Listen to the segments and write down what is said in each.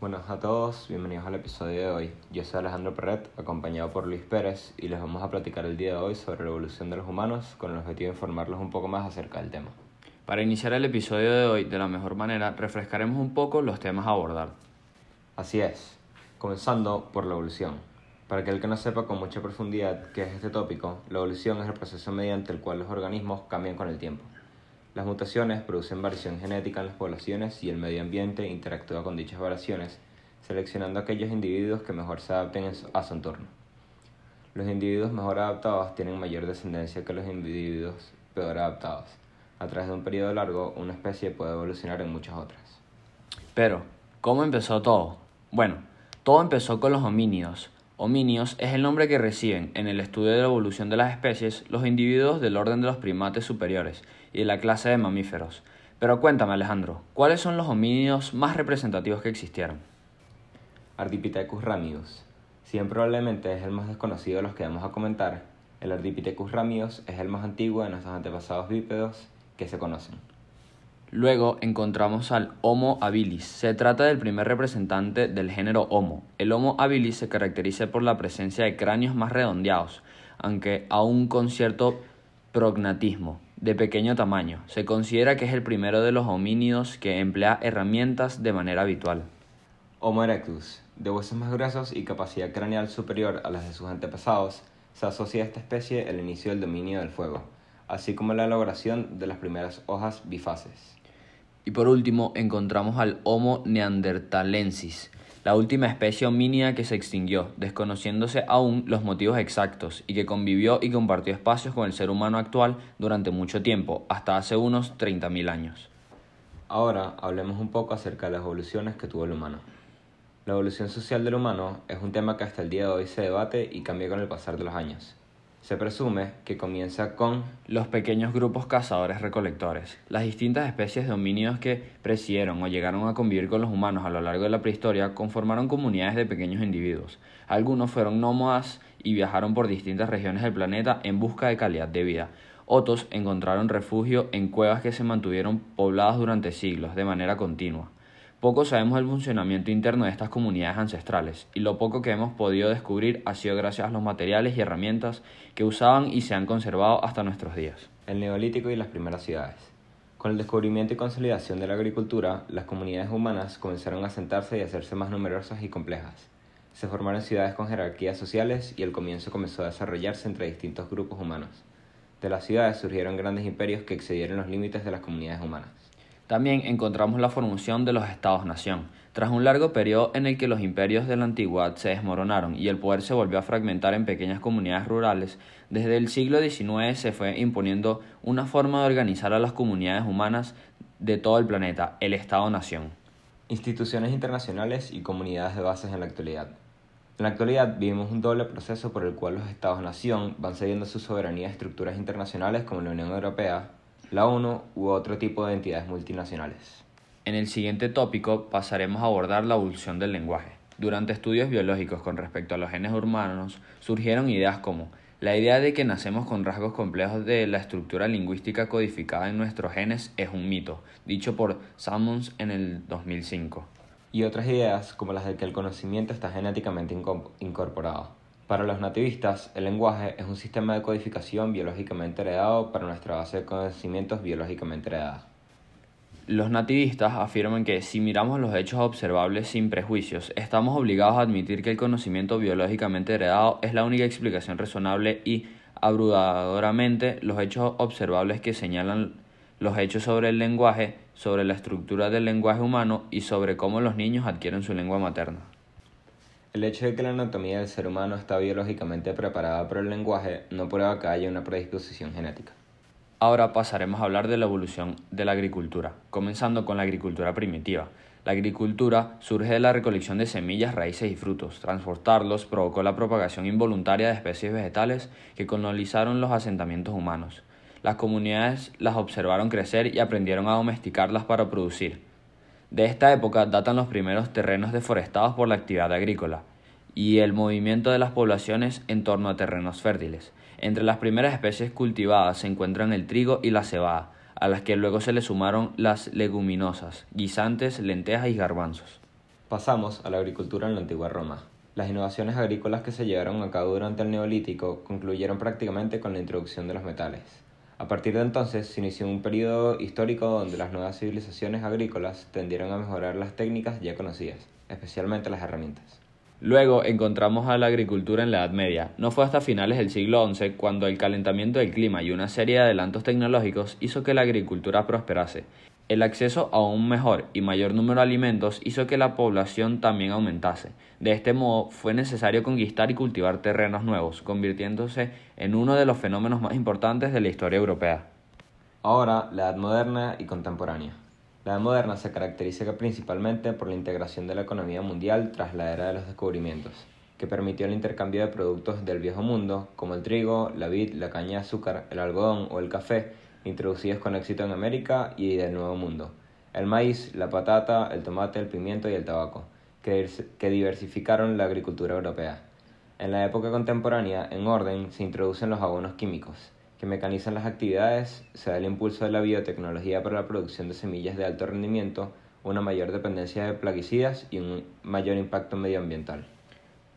Buenas a todos, bienvenidos al episodio de hoy. Yo soy Alejandro Perret, acompañado por Luis Pérez, y les vamos a platicar el día de hoy sobre la evolución de los humanos con el objetivo de informarlos un poco más acerca del tema. Para iniciar el episodio de hoy de la mejor manera, refrescaremos un poco los temas a abordar. Así es, comenzando por la evolución. Para aquel que no sepa con mucha profundidad qué es este tópico, la evolución es el proceso mediante el cual los organismos cambian con el tiempo. Las mutaciones producen variación genética en las poblaciones y el medio ambiente interactúa con dichas variaciones, seleccionando aquellos individuos que mejor se adapten a su entorno. Los individuos mejor adaptados tienen mayor descendencia que los individuos peor adaptados. A través de un periodo largo, una especie puede evolucionar en muchas otras. Pero, ¿cómo empezó todo? Bueno, todo empezó con los homínidos, Homínidos es el nombre que reciben en el estudio de la evolución de las especies los individuos del orden de los primates superiores y de la clase de mamíferos. Pero cuéntame Alejandro, ¿cuáles son los homínidos más representativos que existieron? Ardipithecus ramidus. Si bien probablemente es el más desconocido de los que vamos a comentar, el Ardipithecus ramidus es el más antiguo de nuestros antepasados bípedos que se conocen. Luego encontramos al Homo habilis. Se trata del primer representante del género Homo. El Homo habilis se caracteriza por la presencia de cráneos más redondeados, aunque aún con cierto prognatismo, de pequeño tamaño. Se considera que es el primero de los homínidos que emplea herramientas de manera habitual. Homo erectus, de huesos más gruesos y capacidad craneal superior a las de sus antepasados, se asocia a esta especie el inicio del dominio del fuego, así como la elaboración de las primeras hojas bifaces. Y por último encontramos al Homo neanderthalensis, la última especie homínida que se extinguió, desconociéndose aún los motivos exactos, y que convivió y compartió espacios con el ser humano actual durante mucho tiempo, hasta hace unos 30.000 años. Ahora hablemos un poco acerca de las evoluciones que tuvo el humano. La evolución social del humano es un tema que hasta el día de hoy se debate y cambia con el pasar de los años. Se presume que comienza con los pequeños grupos cazadores-recolectores. Las distintas especies de homínidos que presidieron o llegaron a convivir con los humanos a lo largo de la prehistoria conformaron comunidades de pequeños individuos. Algunos fueron nómadas y viajaron por distintas regiones del planeta en busca de calidad de vida. Otros encontraron refugio en cuevas que se mantuvieron pobladas durante siglos de manera continua. Poco sabemos del funcionamiento interno de estas comunidades ancestrales, y lo poco que hemos podido descubrir ha sido gracias a los materiales y herramientas que usaban y se han conservado hasta nuestros días. El neolítico y las primeras ciudades. Con el descubrimiento y consolidación de la agricultura, las comunidades humanas comenzaron a asentarse y a hacerse más numerosas y complejas. Se formaron ciudades con jerarquías sociales y el comienzo comenzó a desarrollarse entre distintos grupos humanos. De las ciudades surgieron grandes imperios que excedieron los límites de las comunidades humanas. También encontramos la formación de los estados-nación. Tras un largo periodo en el que los imperios de la antigüedad se desmoronaron y el poder se volvió a fragmentar en pequeñas comunidades rurales, desde el siglo XIX se fue imponiendo una forma de organizar a las comunidades humanas de todo el planeta, el Estado-nación. Instituciones internacionales y comunidades de bases en la actualidad. En la actualidad vivimos un doble proceso por el cual los Estados-nación van cediendo su soberanía a estructuras internacionales como la Unión Europea, la ONU u otro tipo de entidades multinacionales. En el siguiente tópico pasaremos a abordar la evolución del lenguaje. Durante estudios biológicos con respecto a los genes humanos surgieron ideas como la idea de que nacemos con rasgos complejos de la estructura lingüística codificada en nuestros genes es un mito, dicho por Salmons en el 2005. Y otras ideas como las de que el conocimiento está genéticamente incorporado. Para los nativistas, el lenguaje es un sistema de codificación biológicamente heredado para nuestra base de conocimientos biológicamente heredada. Los nativistas afirman que si miramos los hechos observables sin prejuicios, estamos obligados a admitir que el conocimiento biológicamente heredado es la única explicación razonable y abrumadoramente los hechos observables que señalan los hechos sobre el lenguaje, sobre la estructura del lenguaje humano y sobre cómo los niños adquieren su lengua materna. El hecho de que la anatomía del ser humano está biológicamente preparada para el lenguaje no prueba que haya una predisposición genética. Ahora pasaremos a hablar de la evolución de la agricultura, comenzando con la agricultura primitiva. La agricultura surge de la recolección de semillas, raíces y frutos. Transportarlos provocó la propagación involuntaria de especies vegetales que colonizaron los asentamientos humanos. Las comunidades las observaron crecer y aprendieron a domesticarlas para producir. De esta época datan los primeros terrenos deforestados por la actividad agrícola y el movimiento de las poblaciones en torno a terrenos fértiles. Entre las primeras especies cultivadas se encuentran el trigo y la cebada, a las que luego se le sumaron las leguminosas, guisantes, lentejas y garbanzos. Pasamos a la agricultura en la antigua Roma. Las innovaciones agrícolas que se llevaron a cabo durante el Neolítico concluyeron prácticamente con la introducción de los metales. A partir de entonces se inició un periodo histórico donde las nuevas civilizaciones agrícolas tendieron a mejorar las técnicas ya conocidas, especialmente las herramientas. Luego encontramos a la agricultura en la Edad Media. No fue hasta finales del siglo XI cuando el calentamiento del clima y una serie de adelantos tecnológicos hizo que la agricultura prosperase. El acceso a un mejor y mayor número de alimentos hizo que la población también aumentase. De este modo fue necesario conquistar y cultivar terrenos nuevos, convirtiéndose en uno de los fenómenos más importantes de la historia europea. Ahora, la Edad Moderna y Contemporánea. La Edad Moderna se caracteriza principalmente por la integración de la economía mundial tras la era de los descubrimientos, que permitió el intercambio de productos del viejo mundo, como el trigo, la vid, la caña de azúcar, el algodón o el café, introducidos con éxito en América y del Nuevo Mundo, el maíz, la patata, el tomate, el pimiento y el tabaco, que, diversificaron la agricultura europea. En la época contemporánea, en orden, se introducen los abonos químicos, que mecanizan las actividades, se da el impulso de la biotecnología para la producción de semillas de alto rendimiento, una mayor dependencia de plaguicidas y un mayor impacto medioambiental.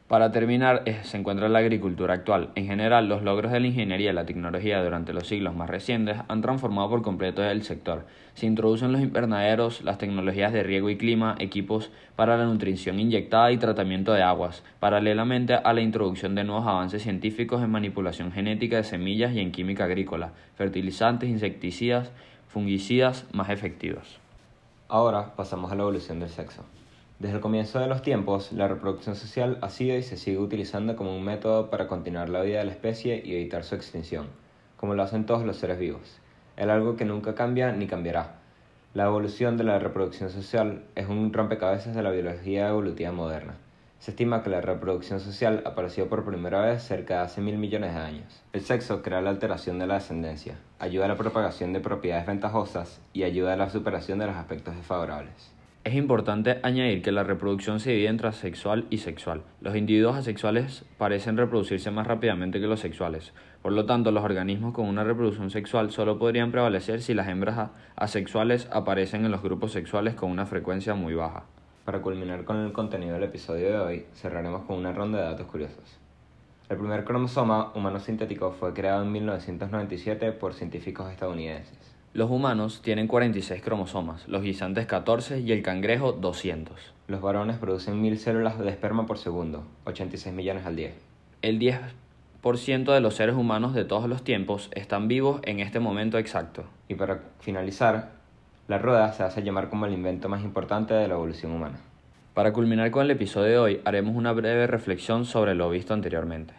Para terminar, se encuentra la agricultura actual. En general, los logros de la ingeniería y la tecnología durante los siglos más recientes han transformado por completo el sector. Se introducen los invernaderos, las tecnologías de riego y clima, equipos para la nutrición inyectada y tratamiento de aguas, paralelamente a la introducción de nuevos avances científicos en manipulación genética de semillas y en química agrícola, fertilizantes, insecticidas, fungicidas más efectivos. Ahora pasamos a la evolución del sexo. Desde el comienzo de los tiempos, la reproducción social ha sido y se sigue utilizando como un método para continuar la vida de la especie y evitar su extinción, como lo hacen todos los seres vivos. Es algo que nunca cambia ni cambiará. La evolución de la reproducción social es un rompecabezas de la biología evolutiva moderna. Se estima que la reproducción social apareció por primera vez cerca de hace mil millones de años. El sexo crea la alteración de la descendencia, ayuda a la propagación de propiedades ventajosas y ayuda a la superación de los aspectos desfavorables. Es importante añadir que la reproducción se divide entre asexual y sexual. Los individuos asexuales parecen reproducirse más rápidamente que los sexuales. Por lo tanto, los organismos con una reproducción sexual solo podrían prevalecer si las hembras asexuales aparecen en los grupos sexuales con una frecuencia muy baja. Para culminar con el contenido del episodio de hoy, cerraremos con una ronda de datos curiosos. El primer cromosoma humano sintético fue creado en 1997 por científicos estadounidenses. Los humanos tienen 46 cromosomas, los guisantes 14 y el cangrejo 200. Los varones producen 1000 células de esperma por segundo, 86 millones al día. El 10% de los seres humanos de todos los tiempos están vivos en este momento exacto. Y para finalizar, la rueda se hace llamar como el invento más importante de la evolución humana. Para culminar con el episodio de hoy, haremos una breve reflexión sobre lo visto anteriormente.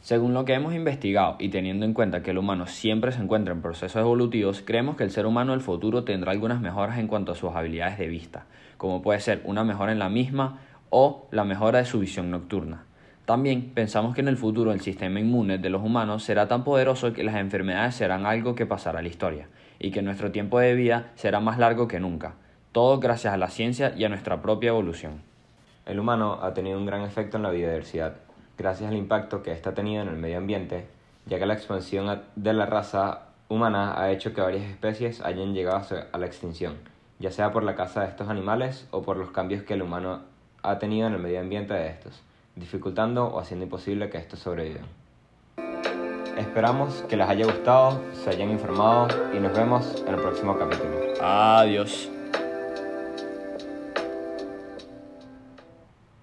Según lo que hemos investigado y teniendo en cuenta que el humano siempre se encuentra en procesos evolutivos, creemos que el ser humano del futuro tendrá algunas mejoras en cuanto a sus habilidades de vista, como puede ser una mejora en la misma o la mejora de su visión nocturna. También pensamos que en el futuro el sistema inmune de los humanos será tan poderoso que las enfermedades serán algo que pasará a la historia y que nuestro tiempo de vida será más largo que nunca, todo gracias a la ciencia y a nuestra propia evolución. El humano ha tenido un gran efecto en la biodiversidad, gracias al impacto que ésta ha tenido en el medio ambiente, ya que la expansión de la raza humana ha hecho que varias especies hayan llegado a la extinción, ya sea por la caza de estos animales o por los cambios que el humano ha tenido en el medio ambiente de estos, dificultando o haciendo imposible que estos sobrevivan. Esperamos que les haya gustado, se hayan informado y nos vemos en el próximo capítulo. Adiós.